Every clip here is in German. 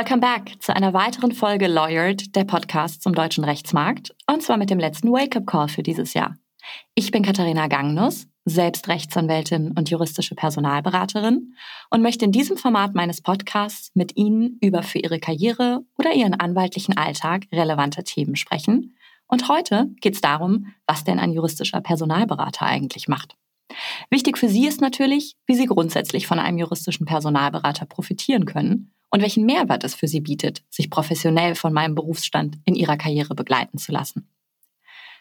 Welcome back zu einer weiteren Folge Lawyered, der Podcast zum deutschen Rechtsmarkt, und zwar mit dem letzten Wake-up-Call für dieses Jahr. Ich bin Katharina Gangnus, selbst Rechtsanwältin und juristische Personalberaterin und möchte in diesem Format meines Podcasts mit Ihnen über für Ihre Karriere oder Ihren anwaltlichen Alltag relevante Themen sprechen. Und heute geht es darum, was denn ein juristischer Personalberater eigentlich macht. Wichtig für Sie ist natürlich, wie Sie grundsätzlich von einem juristischen Personalberater profitieren können und welchen Mehrwert es für Sie bietet, sich professionell von meinem Berufsstand in Ihrer Karriere begleiten zu lassen.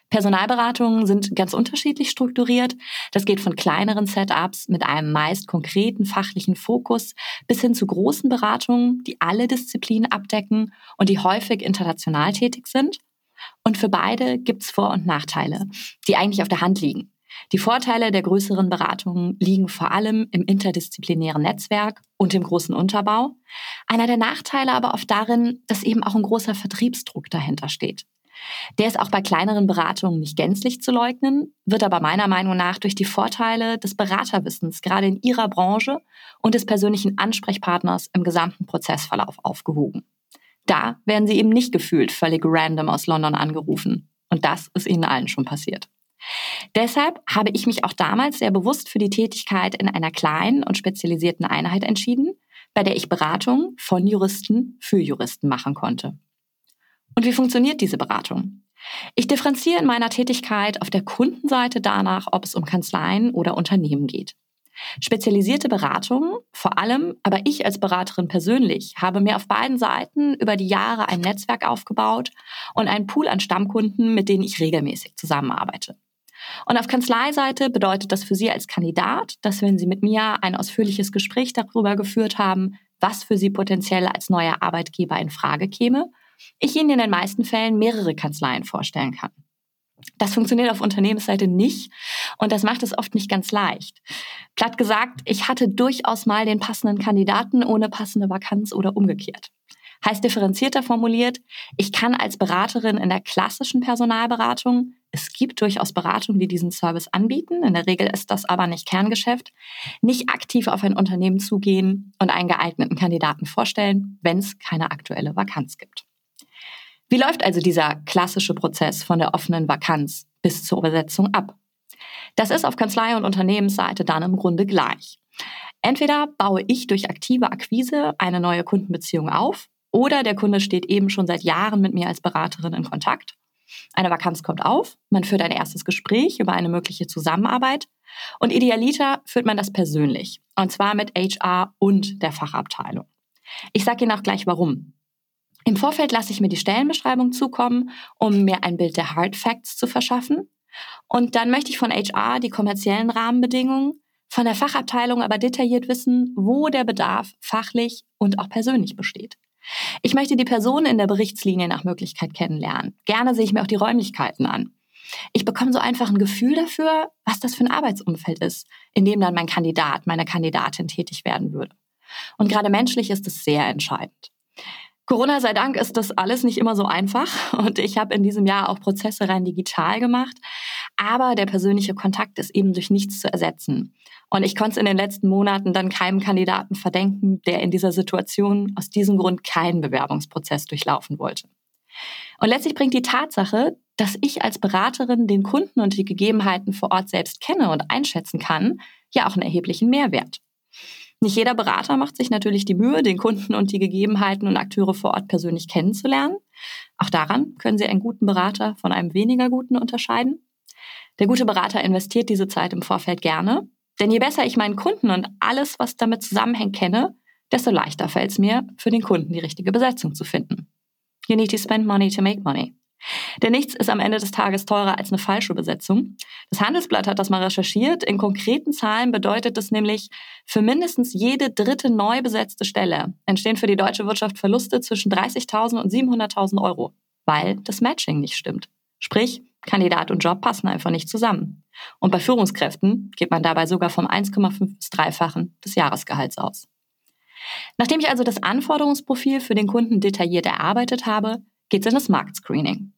Personalberatungen sind ganz unterschiedlich strukturiert. Das geht von kleineren Setups mit einem meist konkreten fachlichen Fokus bis hin zu großen Beratungen, die alle Disziplinen abdecken und die häufig international tätig sind. Und für beide gibt es Vor- und Nachteile, die eigentlich auf der Hand liegen. Die Vorteile der größeren Beratungen liegen vor allem im interdisziplinären Netzwerk und im großen Unterbau. Einer der Nachteile aber oft darin, dass eben auch ein großer Vertriebsdruck dahinter steht. Der ist auch bei kleineren Beratungen nicht gänzlich zu leugnen, wird aber meiner Meinung nach durch die Vorteile des Beraterwissens gerade in Ihrer Branche und des persönlichen Ansprechpartners im gesamten Prozessverlauf aufgehoben. Da werden Sie eben nicht gefühlt völlig random aus London angerufen. Und das ist Ihnen allen schon passiert. Deshalb habe ich mich auch damals sehr bewusst für die Tätigkeit in einer kleinen und spezialisierten Einheit entschieden, bei der ich Beratung von Juristen für Juristen machen konnte. Und wie funktioniert diese Beratung? Ich differenziere in meiner Tätigkeit auf der Kundenseite danach, ob es um Kanzleien oder Unternehmen geht. Spezialisierte Beratungen, vor allem, aber ich als Beraterin persönlich, habe mir auf beiden Seiten über die Jahre ein Netzwerk aufgebaut und einen Pool an Stammkunden, mit denen ich regelmäßig zusammenarbeite. Und auf Kanzleiseite bedeutet das für Sie als Kandidat, dass wenn Sie mit mir ein ausführliches Gespräch darüber geführt haben, was für Sie potenziell als neuer Arbeitgeber in Frage käme, ich Ihnen in den meisten Fällen mehrere Kanzleien vorstellen kann. Das funktioniert auf Unternehmensseite nicht und das macht es oft nicht ganz leicht. Platt gesagt, ich hatte durchaus mal den passenden Kandidaten ohne passende Vakanz oder umgekehrt. Heißt differenzierter formuliert, ich kann als Beraterin in der klassischen Personalberatung, es gibt durchaus Beratungen, die diesen Service anbieten, in der Regel ist das aber nicht Kerngeschäft, nicht aktiv auf ein Unternehmen zugehen und einen geeigneten Kandidaten vorstellen, wenn es keine aktuelle Vakanz gibt. Wie läuft also dieser klassische Prozess von der offenen Vakanz bis zur Übersetzung ab? Das ist auf Kanzlei- und Unternehmensseite dann im Grunde gleich. Entweder baue ich durch aktive Akquise eine neue Kundenbeziehung auf oder der Kunde steht eben schon seit Jahren mit mir als Beraterin in Kontakt. Eine Vakanz kommt auf, man führt ein erstes Gespräch über eine mögliche Zusammenarbeit und idealiter führt man das persönlich, und zwar mit HR und der Fachabteilung. Ich sage Ihnen auch gleich warum. Im Vorfeld lasse ich mir die Stellenbeschreibung zukommen, um mir ein Bild der Hard Facts zu verschaffen. Und dann möchte ich von HR die kommerziellen Rahmenbedingungen, von der Fachabteilung aber detailliert wissen, wo der Bedarf fachlich und auch persönlich besteht. Ich möchte die Person in der Berichtslinie nach Möglichkeit kennenlernen. Gerne sehe ich mir auch die Räumlichkeiten an. Ich bekomme so einfach ein Gefühl dafür, was das für ein Arbeitsumfeld ist, in dem dann mein Kandidat, meine Kandidatin tätig werden würde. Und gerade menschlich ist es sehr entscheidend. Corona sei Dank ist das alles nicht immer so einfach und ich habe in diesem Jahr auch Prozesse rein digital gemacht, aber der persönliche Kontakt ist eben durch nichts zu ersetzen. Und ich konnte es in den letzten Monaten dann keinem Kandidaten verdenken, der in dieser Situation aus diesem Grund keinen Bewerbungsprozess durchlaufen wollte. Und letztlich bringt die Tatsache, dass ich als Beraterin den Kunden und die Gegebenheiten vor Ort selbst kenne und einschätzen kann, ja auch einen erheblichen Mehrwert. Nicht jeder Berater macht sich natürlich die Mühe, den Kunden und die Gegebenheiten und Akteure vor Ort persönlich kennenzulernen. Auch daran können Sie einen guten Berater von einem weniger guten unterscheiden. Der gute Berater investiert diese Zeit im Vorfeld gerne, denn je besser ich meinen Kunden und alles, was damit zusammenhängt, kenne, desto leichter fällt es mir, für den Kunden die richtige Besetzung zu finden. You need to spend money to make money. Denn nichts ist am Ende des Tages teurer als eine falsche Besetzung. Das Handelsblatt hat das mal recherchiert. In konkreten Zahlen bedeutet das nämlich, für mindestens jede dritte neu besetzte Stelle entstehen für die deutsche Wirtschaft Verluste zwischen 30.000 und 700.000 Euro, weil das Matching nicht stimmt. Sprich, Kandidat und Job passen einfach nicht zusammen. Und bei Führungskräften geht man dabei sogar vom 1,5 bis 3-fachen des Jahresgehalts aus. Nachdem ich also das Anforderungsprofil für den Kunden detailliert erarbeitet habe, geht es in das Marktscreening.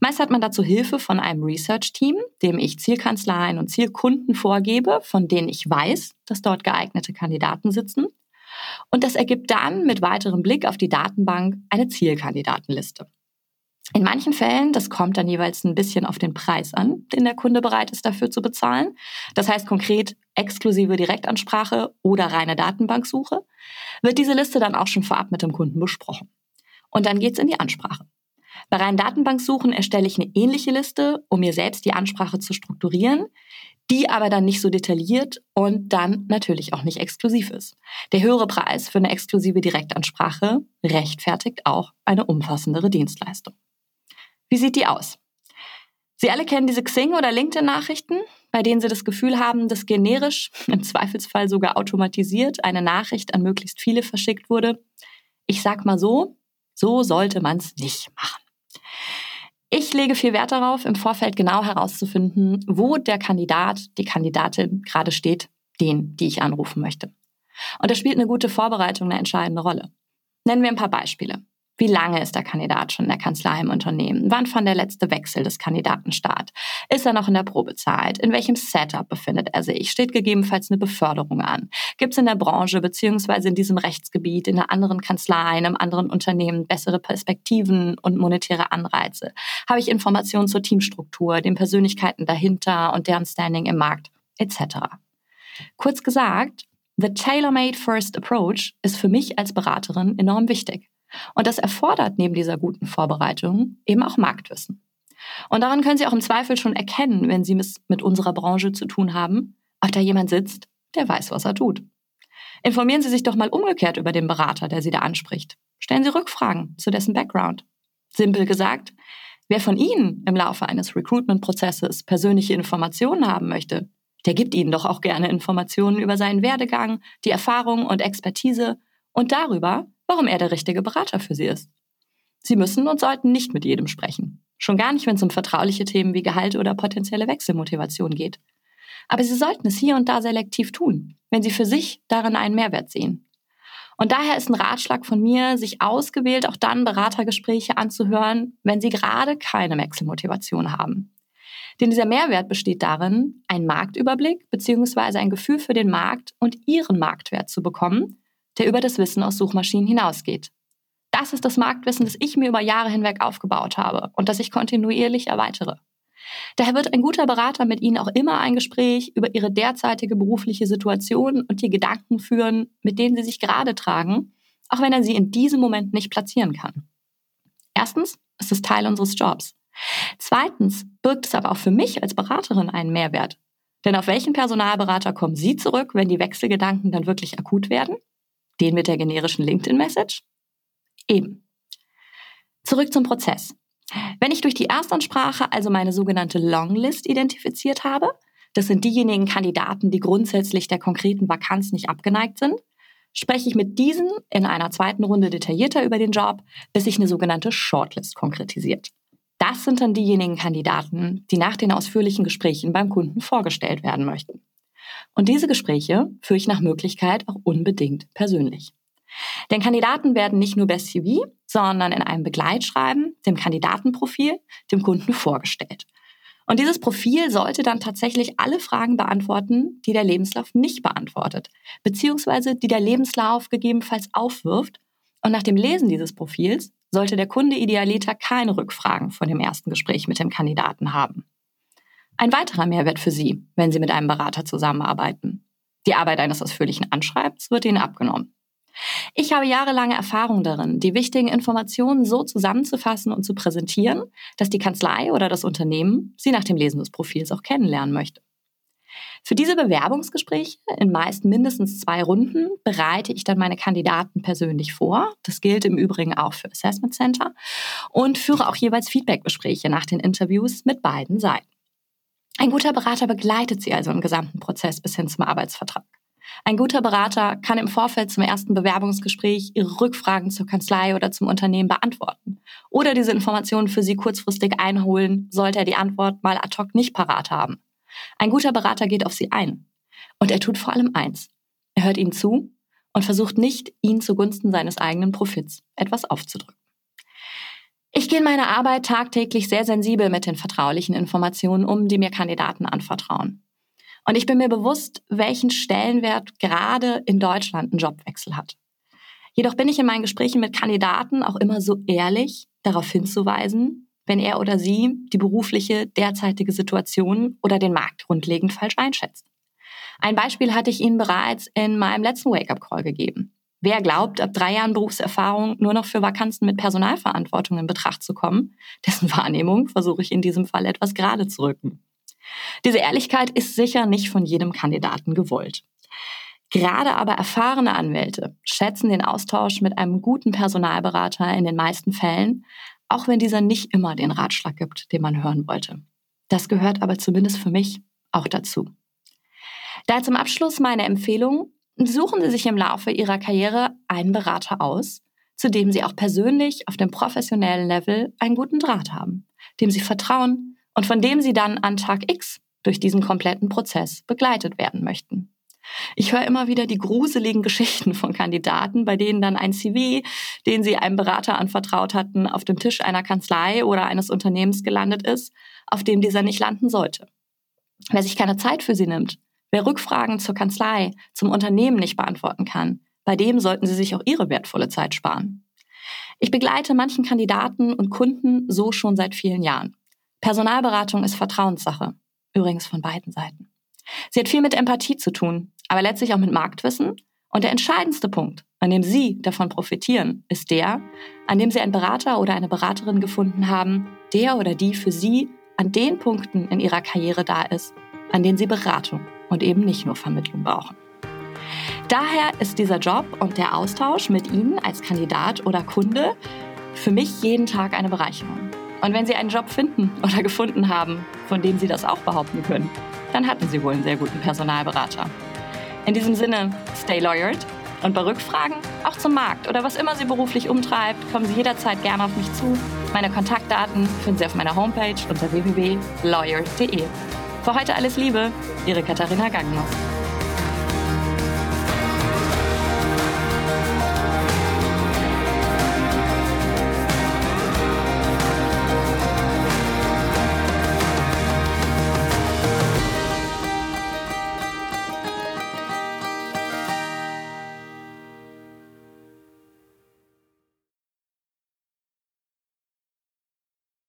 Meist hat man dazu Hilfe von einem Research-Team, dem ich Zielkanzleien und Zielkunden vorgebe, von denen ich weiß, dass dort geeignete Kandidaten sitzen. Und das ergibt dann mit weiterem Blick auf die Datenbank eine Zielkandidatenliste. In manchen Fällen, das kommt dann jeweils ein bisschen auf den Preis an, den der Kunde bereit ist dafür zu bezahlen. Das heißt konkret exklusive Direktansprache oder reine Datenbanksuche, wird diese Liste dann auch schon vorab mit dem Kunden besprochen. Und dann geht's in die Ansprache. Bei reinen Datenbanksuchen erstelle ich eine ähnliche Liste, um mir selbst die Ansprache zu strukturieren, die aber dann nicht so detailliert und dann natürlich auch nicht exklusiv ist. Der höhere Preis für eine exklusive Direktansprache rechtfertigt auch eine umfassendere Dienstleistung. Wie sieht die aus? Sie alle kennen diese Xing- oder LinkedIn-Nachrichten, bei denen Sie das Gefühl haben, dass generisch, im Zweifelsfall sogar automatisiert, eine Nachricht an möglichst viele verschickt wurde. Ich sag mal so, so sollte man es nicht machen. Ich lege viel Wert darauf, im Vorfeld genau herauszufinden, wo der Kandidat, die Kandidatin gerade steht, den, die ich anrufen möchte. Und da spielt eine gute Vorbereitung eine entscheidende Rolle. Nennen wir ein paar Beispiele. Wie lange ist der Kandidat schon in der Kanzlei im Unternehmen? Wann fand der letzte Wechsel des Kandidaten statt? Ist er noch in der Probezeit? In welchem Setup befindet er sich? Steht gegebenenfalls eine Beförderung an? Gibt es in der Branche beziehungsweise in diesem Rechtsgebiet, in einer anderen Kanzlei, in einem anderen Unternehmen bessere Perspektiven und monetäre Anreize? Habe ich Informationen zur Teamstruktur, den Persönlichkeiten dahinter und deren Standing im Markt etc.? Kurz gesagt, The Tailor-Made First Approach ist für mich als Beraterin enorm wichtig. Und das erfordert neben dieser guten Vorbereitung eben auch Marktwissen. Und daran können Sie auch im Zweifel schon erkennen, wenn Sie es mit unserer Branche zu tun haben, ob da jemand sitzt, der weiß, was er tut. Informieren Sie sich doch mal umgekehrt über den Berater, der Sie da anspricht. Stellen Sie Rückfragen zu dessen Background. Simpel gesagt, wer von Ihnen im Laufe eines Recruitment-Prozesses persönliche Informationen haben möchte, der gibt Ihnen doch auch gerne Informationen über seinen Werdegang, die Erfahrung und Expertise und darüber, warum er der richtige Berater für Sie ist. Sie müssen und sollten nicht mit jedem sprechen. Schon gar nicht, wenn es um vertrauliche Themen wie Gehalt oder potenzielle Wechselmotivation geht. Aber Sie sollten es hier und da selektiv tun, wenn Sie für sich darin einen Mehrwert sehen. Und daher ist ein Ratschlag von mir, sich ausgewählt auch dann Beratergespräche anzuhören, wenn Sie gerade keine Wechselmotivation haben. Denn dieser Mehrwert besteht darin, einen Marktüberblick bzw. ein Gefühl für den Markt und Ihren Marktwert zu bekommen der über das Wissen aus Suchmaschinen hinausgeht. Das ist das Marktwissen, das ich mir über Jahre hinweg aufgebaut habe und das ich kontinuierlich erweitere. Daher wird ein guter Berater mit Ihnen auch immer ein Gespräch über Ihre derzeitige berufliche Situation und die Gedanken führen, mit denen Sie sich gerade tragen, auch wenn er sie in diesem Moment nicht platzieren kann. Erstens ist es Teil unseres Jobs. Zweitens birgt es aber auch für mich als Beraterin einen Mehrwert. Denn auf welchen Personalberater kommen Sie zurück, wenn die Wechselgedanken dann wirklich akut werden? Den mit der generischen LinkedIn-Message? Eben. Zurück zum Prozess. Wenn ich durch die Erstansprache also meine sogenannte Longlist identifiziert habe, das sind diejenigen Kandidaten, die grundsätzlich der konkreten Vakanz nicht abgeneigt sind, spreche ich mit diesen in einer zweiten Runde detaillierter über den Job, bis sich eine sogenannte Shortlist konkretisiert. Das sind dann diejenigen Kandidaten, die nach den ausführlichen Gesprächen beim Kunden vorgestellt werden möchten. Und diese Gespräche führe ich nach Möglichkeit auch unbedingt persönlich. Denn Kandidaten werden nicht nur per CV, sondern in einem Begleitschreiben, dem Kandidatenprofil, dem Kunden vorgestellt. Und dieses Profil sollte dann tatsächlich alle Fragen beantworten, die der Lebenslauf nicht beantwortet, beziehungsweise die der Lebenslauf gegebenenfalls aufwirft. Und nach dem Lesen dieses Profils sollte der Kunde idealiter keine Rückfragen vor dem ersten Gespräch mit dem Kandidaten haben. Ein weiterer Mehrwert für Sie, wenn Sie mit einem Berater zusammenarbeiten. Die Arbeit eines ausführlichen Anschreibens wird Ihnen abgenommen. Ich habe jahrelange Erfahrung darin, die wichtigen Informationen so zusammenzufassen und zu präsentieren, dass die Kanzlei oder das Unternehmen sie nach dem Lesen des Profils auch kennenlernen möchte. Für diese Bewerbungsgespräche in meist mindestens zwei Runden bereite ich dann meine Kandidaten persönlich vor. Das gilt im Übrigen auch für Assessment Center und führe auch jeweils Feedbackgespräche nach den Interviews mit beiden Seiten. Ein guter Berater begleitet Sie also im gesamten Prozess bis hin zum Arbeitsvertrag. Ein guter Berater kann im Vorfeld zum ersten Bewerbungsgespräch Ihre Rückfragen zur Kanzlei oder zum Unternehmen beantworten oder diese Informationen für Sie kurzfristig einholen, sollte er die Antwort mal ad hoc nicht parat haben. Ein guter Berater geht auf Sie ein. Und er tut vor allem eins. Er hört Ihnen zu und versucht nicht, Ihnen zugunsten seines eigenen Profits etwas aufzudrücken. Ich gehe in meiner Arbeit tagtäglich sehr sensibel mit den vertraulichen Informationen um, die mir Kandidaten anvertrauen. Und ich bin mir bewusst, welchen Stellenwert gerade in Deutschland ein Jobwechsel hat. Jedoch bin ich in meinen Gesprächen mit Kandidaten auch immer so ehrlich, darauf hinzuweisen, wenn er oder sie die berufliche derzeitige Situation oder den Markt grundlegend falsch einschätzt. Ein Beispiel hatte ich Ihnen bereits in meinem letzten Wake-up-Call gegeben. Wer glaubt, ab drei Jahren Berufserfahrung nur noch für Vakanzen mit Personalverantwortung in Betracht zu kommen, dessen Wahrnehmung versuche ich in diesem Fall etwas gerade zu rücken. Diese Ehrlichkeit ist sicher nicht von jedem Kandidaten gewollt. Gerade aber erfahrene Anwälte schätzen den Austausch mit einem guten Personalberater in den meisten Fällen, auch wenn dieser nicht immer den Ratschlag gibt, den man hören wollte. Das gehört aber zumindest für mich auch dazu. Daher zum Abschluss meine Empfehlung, suchen Sie sich im Laufe Ihrer Karriere einen Berater aus, zu dem Sie auch persönlich auf dem professionellen Level einen guten Draht haben, dem Sie vertrauen und von dem Sie dann an Tag X durch diesen kompletten Prozess begleitet werden möchten. Ich höre immer wieder die gruseligen Geschichten von Kandidaten, bei denen dann ein CV, den sie einem Berater anvertraut hatten, auf dem Tisch einer Kanzlei oder eines Unternehmens gelandet ist, auf dem dieser nicht landen sollte. Wer sich keine Zeit für sie nimmt, wer Rückfragen zur Kanzlei, zum Unternehmen nicht beantworten kann, bei dem sollten sie sich auch ihre wertvolle Zeit sparen. Ich begleite manchen Kandidaten und Kunden so schon seit vielen Jahren. Personalberatung ist Vertrauenssache, übrigens von beiden Seiten. Sie hat viel mit Empathie zu tun, aber letztlich auch mit Marktwissen. Und der entscheidendste Punkt, an dem Sie davon profitieren, ist der, an dem Sie einen Berater oder eine Beraterin gefunden haben, der oder die für Sie an den Punkten in Ihrer Karriere da ist, an denen Sie Beratung und eben nicht nur Vermittlung brauchen. Daher ist dieser Job und der Austausch mit Ihnen als Kandidat oder Kunde für mich jeden Tag eine Bereicherung. Und wenn Sie einen Job finden oder gefunden haben, von dem Sie das auch behaupten können, dann hatten Sie wohl einen sehr guten Personalberater. In diesem Sinne, stay lawyered und bei Rückfragen auch zum Markt oder was immer Sie beruflich umtreibt, kommen Sie jederzeit gerne auf mich zu. Meine Kontaktdaten finden Sie auf meiner Homepage unter www.lawyer.de. Für heute alles Liebe, Ihre Katharina Gangner.